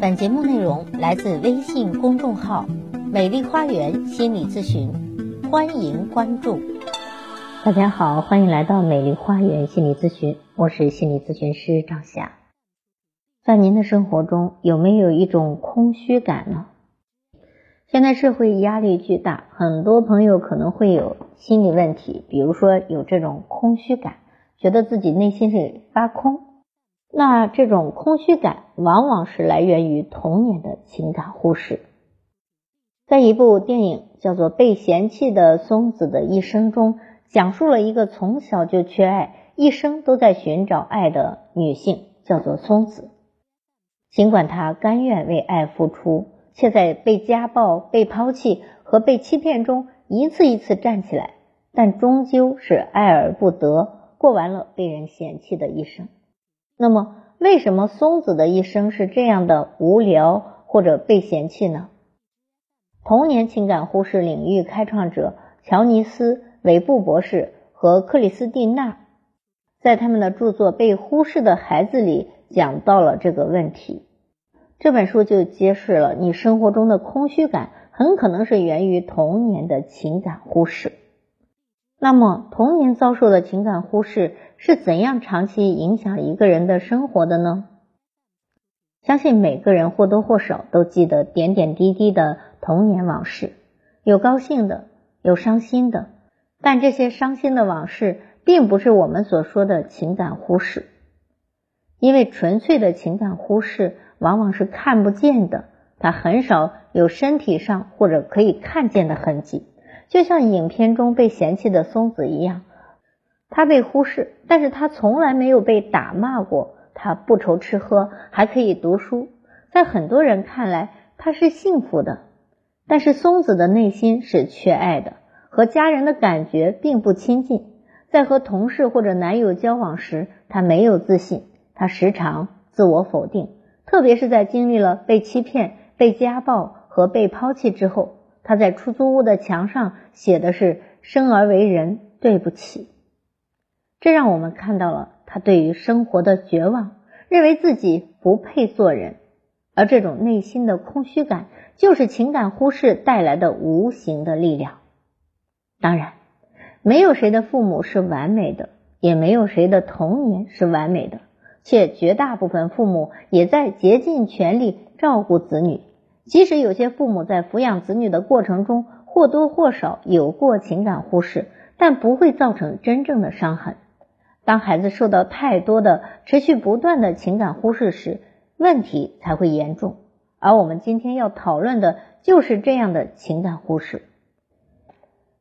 本节目内容来自微信公众号“美丽花园心理咨询”，欢迎关注。大家好，欢迎来到美丽花园心理咨询，我是心理咨询师张霞。在您的生活中，有没有一种空虚感呢？现在社会压力巨大，很多朋友可能会有心理问题，比如说有这种空虚感，觉得自己内心是发空。那这种空虚感往往是来源于童年的情感忽视。在一部电影叫做《被嫌弃的松子的一生》中，讲述了一个从小就缺爱，一生都在寻找爱的女性，叫做松子。尽管她甘愿为爱付出，却在被家暴、被抛弃和被欺骗中一次一次站起来，但终究是爱而不得，过完了被人嫌弃的一生。那么，为什么松子的一生是这样的无聊或者被嫌弃呢？童年情感忽视领域开创者乔尼斯·韦布博士和克里斯蒂娜在他们的著作《被忽视的孩子》里讲到了这个问题。这本书就揭示了你生活中的空虚感很可能是源于童年的情感忽视。那么，童年遭受的情感忽视是怎样长期影响一个人的生活的呢？相信每个人或多或少都记得点点滴滴的童年往事，有高兴的，有伤心的。但这些伤心的往事，并不是我们所说的情感忽视，因为纯粹的情感忽视往往是看不见的，它很少有身体上或者可以看见的痕迹。就像影片中被嫌弃的松子一样，他被忽视，但是他从来没有被打骂过。他不愁吃喝，还可以读书，在很多人看来他是幸福的。但是松子的内心是缺爱的，和家人的感觉并不亲近。在和同事或者男友交往时，他没有自信，他时常自我否定，特别是在经历了被欺骗、被家暴和被抛弃之后。他在出租屋的墙上写的是“生而为人，对不起”，这让我们看到了他对于生活的绝望，认为自己不配做人，而这种内心的空虚感，就是情感忽视带来的无形的力量。当然，没有谁的父母是完美的，也没有谁的童年是完美的，且绝大部分父母也在竭尽全力照顾子女。即使有些父母在抚养子女的过程中或多或少有过情感忽视，但不会造成真正的伤痕。当孩子受到太多的、持续不断的情感忽视时，问题才会严重。而我们今天要讨论的就是这样的情感忽视。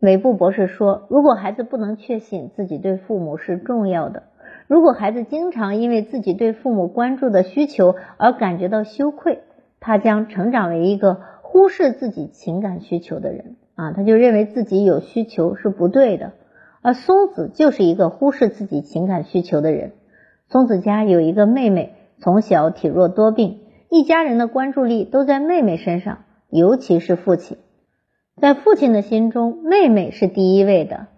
韦布博士说，如果孩子不能确信自己对父母是重要的，如果孩子经常因为自己对父母关注的需求而感觉到羞愧。他将成长为一个忽视自己情感需求的人啊，他就认为自己有需求是不对的。而松子就是一个忽视自己情感需求的人。松子家有一个妹妹，从小体弱多病，一家人的关注力都在妹妹身上，尤其是父亲。在父亲的心中，妹妹是第一位的。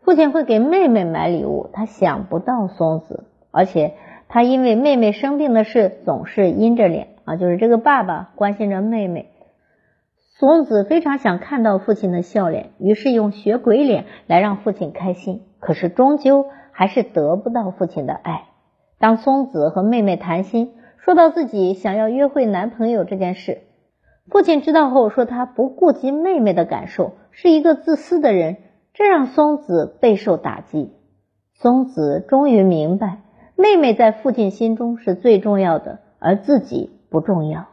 父亲会给妹妹买礼物，他想不到松子，而且他因为妹妹生病的事总是阴着脸。啊，就是这个爸爸关心着妹妹，松子非常想看到父亲的笑脸，于是用学鬼脸来让父亲开心。可是终究还是得不到父亲的爱。当松子和妹妹谈心，说到自己想要约会男朋友这件事，父亲知道后说他不顾及妹妹的感受，是一个自私的人，这让松子备受打击。松子终于明白，妹妹在父亲心中是最重要的，而自己。不重要。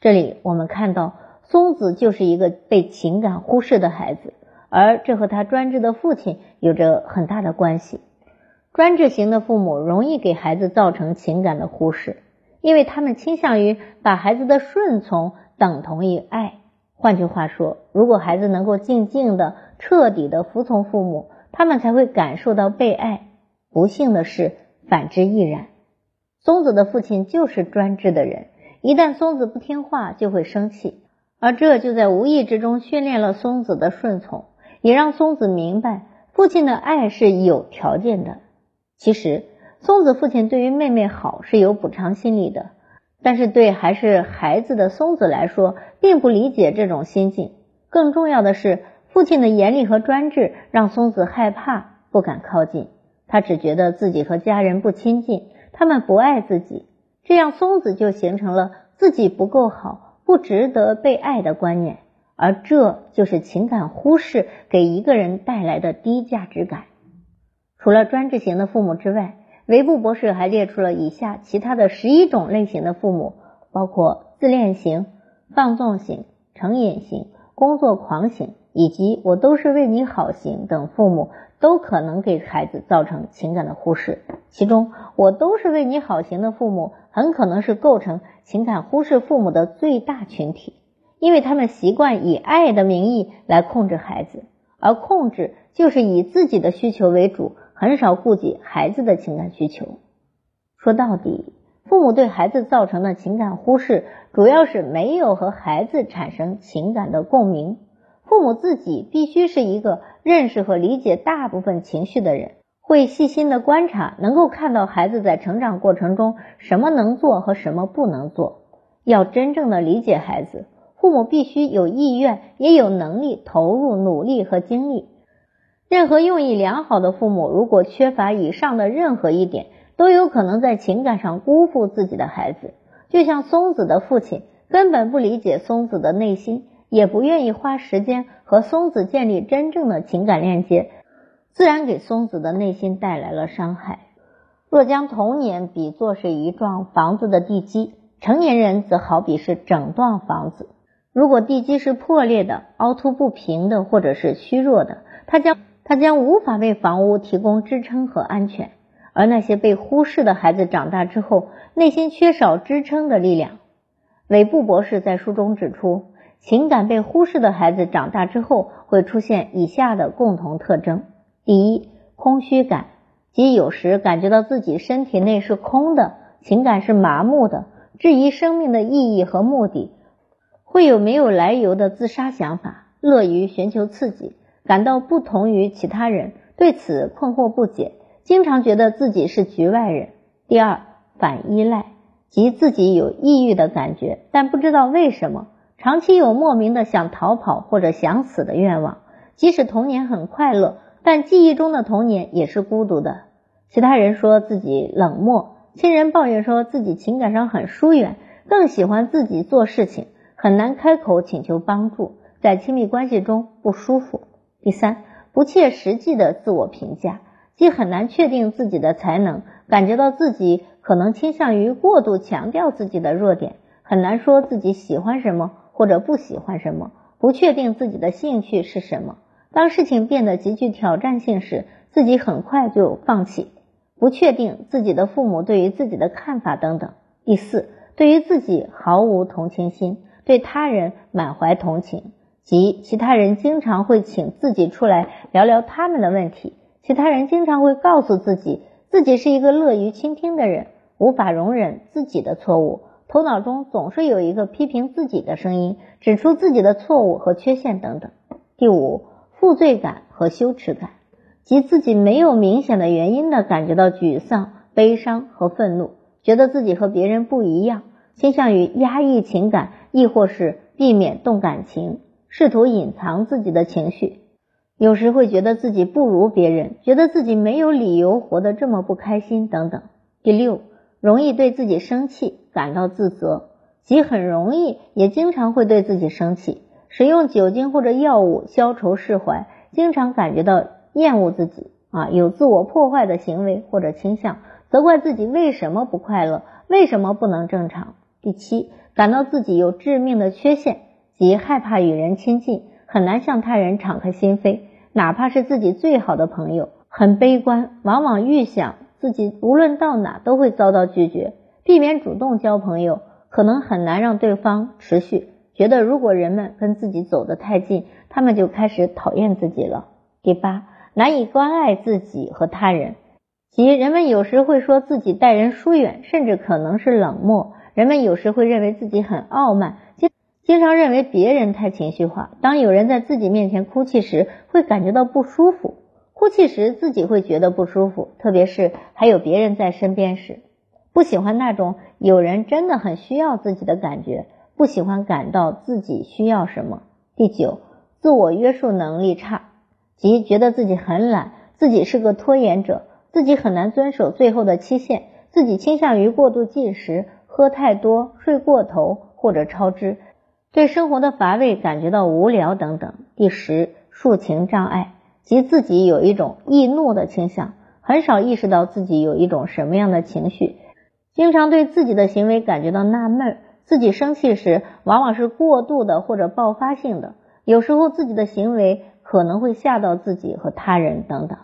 这里我们看到，松子就是一个被情感忽视的孩子，而这和他专制的父亲有着很大的关系。专制型的父母容易给孩子造成情感的忽视，因为他们倾向于把孩子的顺从等同于爱。换句话说，如果孩子能够静静的、彻底的服从父母，他们才会感受到被爱。不幸的是，反之亦然。松子的父亲就是专制的人。一旦松子不听话，就会生气，而这就在无意之中训练了松子的顺从，也让松子明白父亲的爱是有条件的。其实，松子父亲对于妹妹好是有补偿心理的，但是对还是孩子的松子来说，并不理解这种心境。更重要的是，父亲的严厉和专制让松子害怕，不敢靠近。他只觉得自己和家人不亲近，他们不爱自己，这样松子就形成了自己不够好、不值得被爱的观念，而这就是情感忽视给一个人带来的低价值感。除了专制型的父母之外，维布博士还列出了以下其他的十一种类型的父母，包括自恋型、放纵型、成瘾型、工作狂型，以及我都是为你好型等父母，都可能给孩子造成情感的忽视。其中，我都是为你好型的父母，很可能是构成情感忽视父母的最大群体，因为他们习惯以爱的名义来控制孩子，而控制就是以自己的需求为主。很少顾及孩子的情感需求。说到底，父母对孩子造成的情感忽视，主要是没有和孩子产生情感的共鸣。父母自己必须是一个认识和理解大部分情绪的人，会细心的观察，能够看到孩子在成长过程中什么能做和什么不能做。要真正的理解孩子，父母必须有意愿，也有能力投入努力和精力。任何用意良好的父母，如果缺乏以上的任何一点，都有可能在情感上辜负自己的孩子。就像松子的父亲根本不理解松子的内心，也不愿意花时间和松子建立真正的情感链接，自然给松子的内心带来了伤害。若将童年比作是一幢房子的地基，成年人则好比是整幢房子。如果地基是破裂的、凹凸不平的，或者是虚弱的，它将他将无法为房屋提供支撑和安全，而那些被忽视的孩子长大之后，内心缺少支撑的力量。韦布博士在书中指出，情感被忽视的孩子长大之后会出现以下的共同特征：第一，空虚感，即有时感觉到自己身体内是空的，情感是麻木的，质疑生命的意义和目的，会有没有来由的自杀想法，乐于寻求刺激。感到不同于其他人，对此困惑不解，经常觉得自己是局外人。第二，反依赖，即自己有抑郁的感觉，但不知道为什么，长期有莫名的想逃跑或者想死的愿望。即使童年很快乐，但记忆中的童年也是孤独的。其他人说自己冷漠，亲人抱怨说自己情感上很疏远，更喜欢自己做事情，很难开口请求帮助，在亲密关系中不舒服。第三，不切实际的自我评价，即很难确定自己的才能，感觉到自己可能倾向于过度强调自己的弱点，很难说自己喜欢什么或者不喜欢什么，不确定自己的兴趣是什么。当事情变得极具挑战性时，自己很快就放弃，不确定自己的父母对于自己的看法等等。第四，对于自己毫无同情心，对他人满怀同情。即其他人经常会请自己出来聊聊他们的问题，其他人经常会告诉自己，自己是一个乐于倾听的人，无法容忍自己的错误，头脑中总是有一个批评自己的声音，指出自己的错误和缺陷等等。第五，负罪感和羞耻感，即自己没有明显的原因的感觉到沮丧、悲伤和愤怒，觉得自己和别人不一样，倾向于压抑情感，亦或是避免动感情。试图隐藏自己的情绪，有时会觉得自己不如别人，觉得自己没有理由活得这么不开心等等。第六，容易对自己生气，感到自责，即很容易也经常会对自己生气，使用酒精或者药物消愁释怀，经常感觉到厌恶自己啊，有自我破坏的行为或者倾向，责怪自己为什么不快乐，为什么不能正常。第七，感到自己有致命的缺陷。即害怕与人亲近，很难向他人敞开心扉，哪怕是自己最好的朋友。很悲观，往往预想自己无论到哪都会遭到拒绝，避免主动交朋友，可能很难让对方持续。觉得如果人们跟自己走得太近，他们就开始讨厌自己了。第八，难以关爱自己和他人，即人们有时会说自己待人疏远，甚至可能是冷漠。人们有时会认为自己很傲慢。经经常认为别人太情绪化，当有人在自己面前哭泣时，会感觉到不舒服；哭泣时自己会觉得不舒服，特别是还有别人在身边时。不喜欢那种有人真的很需要自己的感觉，不喜欢感到自己需要什么。第九，自我约束能力差，即觉得自己很懒，自己是个拖延者，自己很难遵守最后的期限，自己倾向于过度进食、喝太多、睡过头或者超支，对生活的乏味感觉到无聊等等。第十，抒情障碍，即自己有一种易怒的倾向，很少意识到自己有一种什么样的情绪。经常对自己的行为感觉到纳闷，自己生气时往往是过度的或者爆发性的，有时候自己的行为可能会吓到自己和他人等等。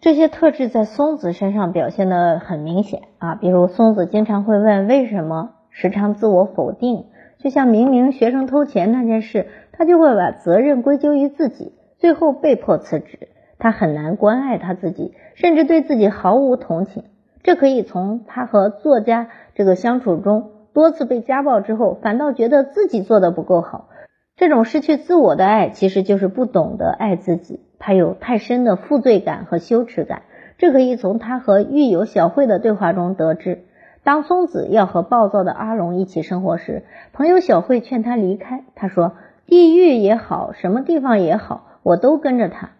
这些特质在松子身上表现的很明显啊，比如松子经常会问为什么，时常自我否定，就像明明学生偷钱那件事，他就会把责任归咎于自己，最后被迫辞职。他很难关爱他自己，甚至对自己毫无同情。这可以从他和作家这个相处中多次被家暴之后，反倒觉得自己做的不够好。这种失去自我的爱，其实就是不懂得爱自己。他有太深的负罪感和羞耻感。这可以从他和狱友小慧的对话中得知。当松子要和暴躁的阿龙一起生活时，朋友小慧劝他离开。他说：“地狱也好，什么地方也好，我都跟着他。”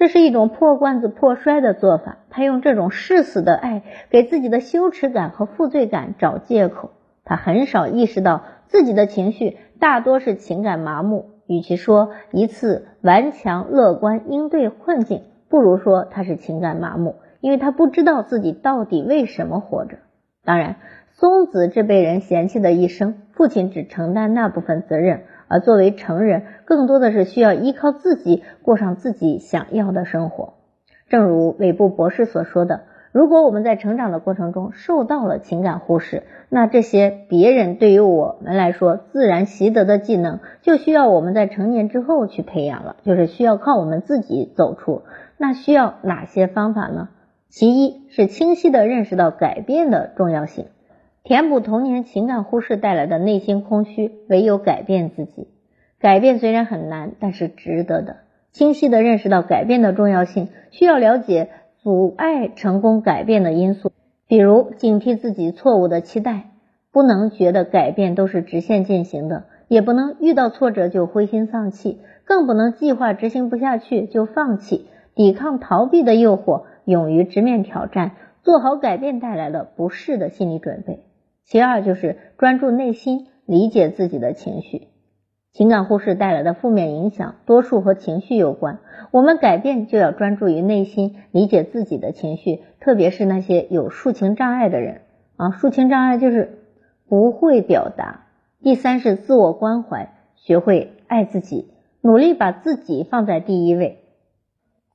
这是一种破罐子破摔的做法。他用这种誓死的爱给自己的羞耻感和负罪感找借口。他很少意识到自己的情绪大多是情感麻木。与其说一次顽强乐观应对困境，不如说他是情感麻木，因为他不知道自己到底为什么活着。当然，松子这被人嫌弃的一生，父亲只承担那部分责任。而作为成人，更多的是需要依靠自己过上自己想要的生活。正如韦布博士所说的，如果我们在成长的过程中受到了情感忽视，那这些别人对于我们来说自然习得的技能，就需要我们在成年之后去培养了，就是需要靠我们自己走出。那需要哪些方法呢？其一是清晰的认识到改变的重要性。填补童年情感忽视带来的内心空虚，唯有改变自己。改变虽然很难，但是值得的。清晰的认识到改变的重要性，需要了解阻碍成功改变的因素，比如警惕自己错误的期待，不能觉得改变都是直线进行的，也不能遇到挫折就灰心丧气，更不能计划执行不下去就放弃，抵抗逃避的诱惑，勇于直面挑战，做好改变带来的不适的心理准备。其二就是专注内心，理解自己的情绪。情感忽视带来的负面影响，多数和情绪有关。我们改变就要专注于内心，理解自己的情绪，特别是那些有抒情障碍的人啊，抒情障碍就是不会表达。第三是自我关怀，学会爱自己，努力把自己放在第一位，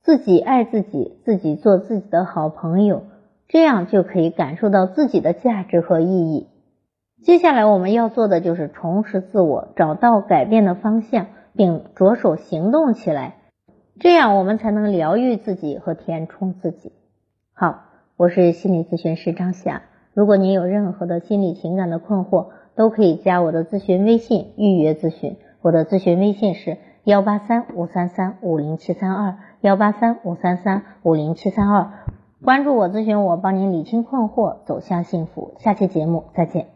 自己爱自己，自己做自己的好朋友。这样就可以感受到自己的价值和意义。接下来我们要做的就是重拾自我，找到改变的方向，并着手行动起来。这样我们才能疗愈自己和填充自己。好，我是心理咨询师张霞。如果您有任何的心理情感的困惑，都可以加我的咨询微信预约咨询。我的咨询微信是幺八三五三三五零七三二幺八三五三三五零七三二。关注我，咨询我，帮您理清困惑，走向幸福。下期节目再见。